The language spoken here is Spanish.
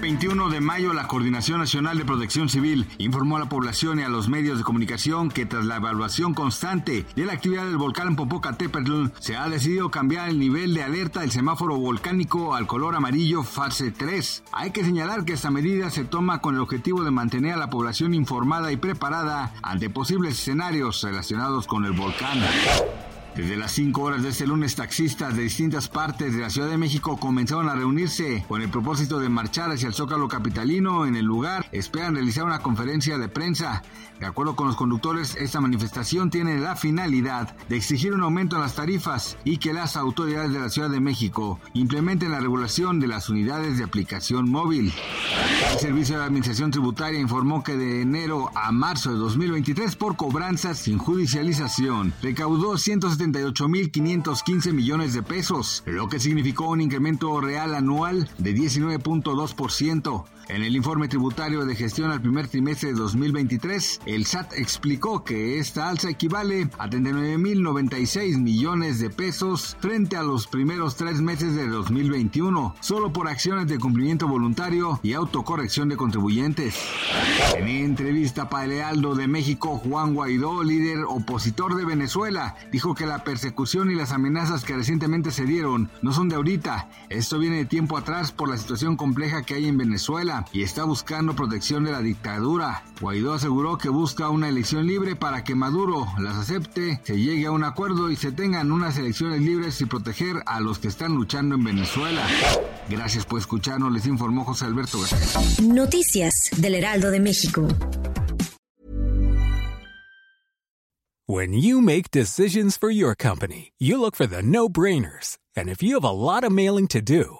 21 de mayo, la Coordinación Nacional de Protección Civil informó a la población y a los medios de comunicación que tras la evaluación constante de la actividad del volcán Popocatépetl, se ha decidido cambiar el nivel de alerta del semáforo volcánico al color amarillo fase 3. Hay que señalar que esta medida se toma con el objetivo de mantener a la población informada y preparada ante posibles escenarios relacionados con el volcán. Desde las 5 horas de este lunes, taxistas de distintas partes de la Ciudad de México comenzaron a reunirse con el propósito de marchar hacia el Zócalo Capitalino. En el lugar esperan realizar una conferencia de prensa. De acuerdo con los conductores, esta manifestación tiene la finalidad de exigir un aumento en las tarifas y que las autoridades de la Ciudad de México implementen la regulación de las unidades de aplicación móvil. El Servicio de Administración Tributaria informó que de enero a marzo de 2023 por cobranzas sin judicialización recaudó 178.515 millones de pesos, lo que significó un incremento real anual de 19.2%. En el informe tributario de gestión al primer trimestre de 2023, el SAT explicó que esta alza equivale a 39.096 millones de pesos frente a los primeros tres meses de 2021, solo por acciones de cumplimiento voluntario y autocorrección de contribuyentes. En entrevista para el Lealdo de México, Juan Guaidó, líder opositor de Venezuela, dijo que la persecución y las amenazas que recientemente se dieron no son de ahorita. Esto viene de tiempo atrás por la situación compleja que hay en Venezuela y está buscando protección de la dictadura. Guaidó aseguró que busca una elección libre para que Maduro las acepte, se llegue a un acuerdo y se tengan unas elecciones libres y proteger a los que están luchando en Venezuela. Gracias por escucharnos, les informó José Alberto García. Noticias del Heraldo de México. When you make decisions for your company, you look for the no-brainers. And if you have a lot of mailing to do,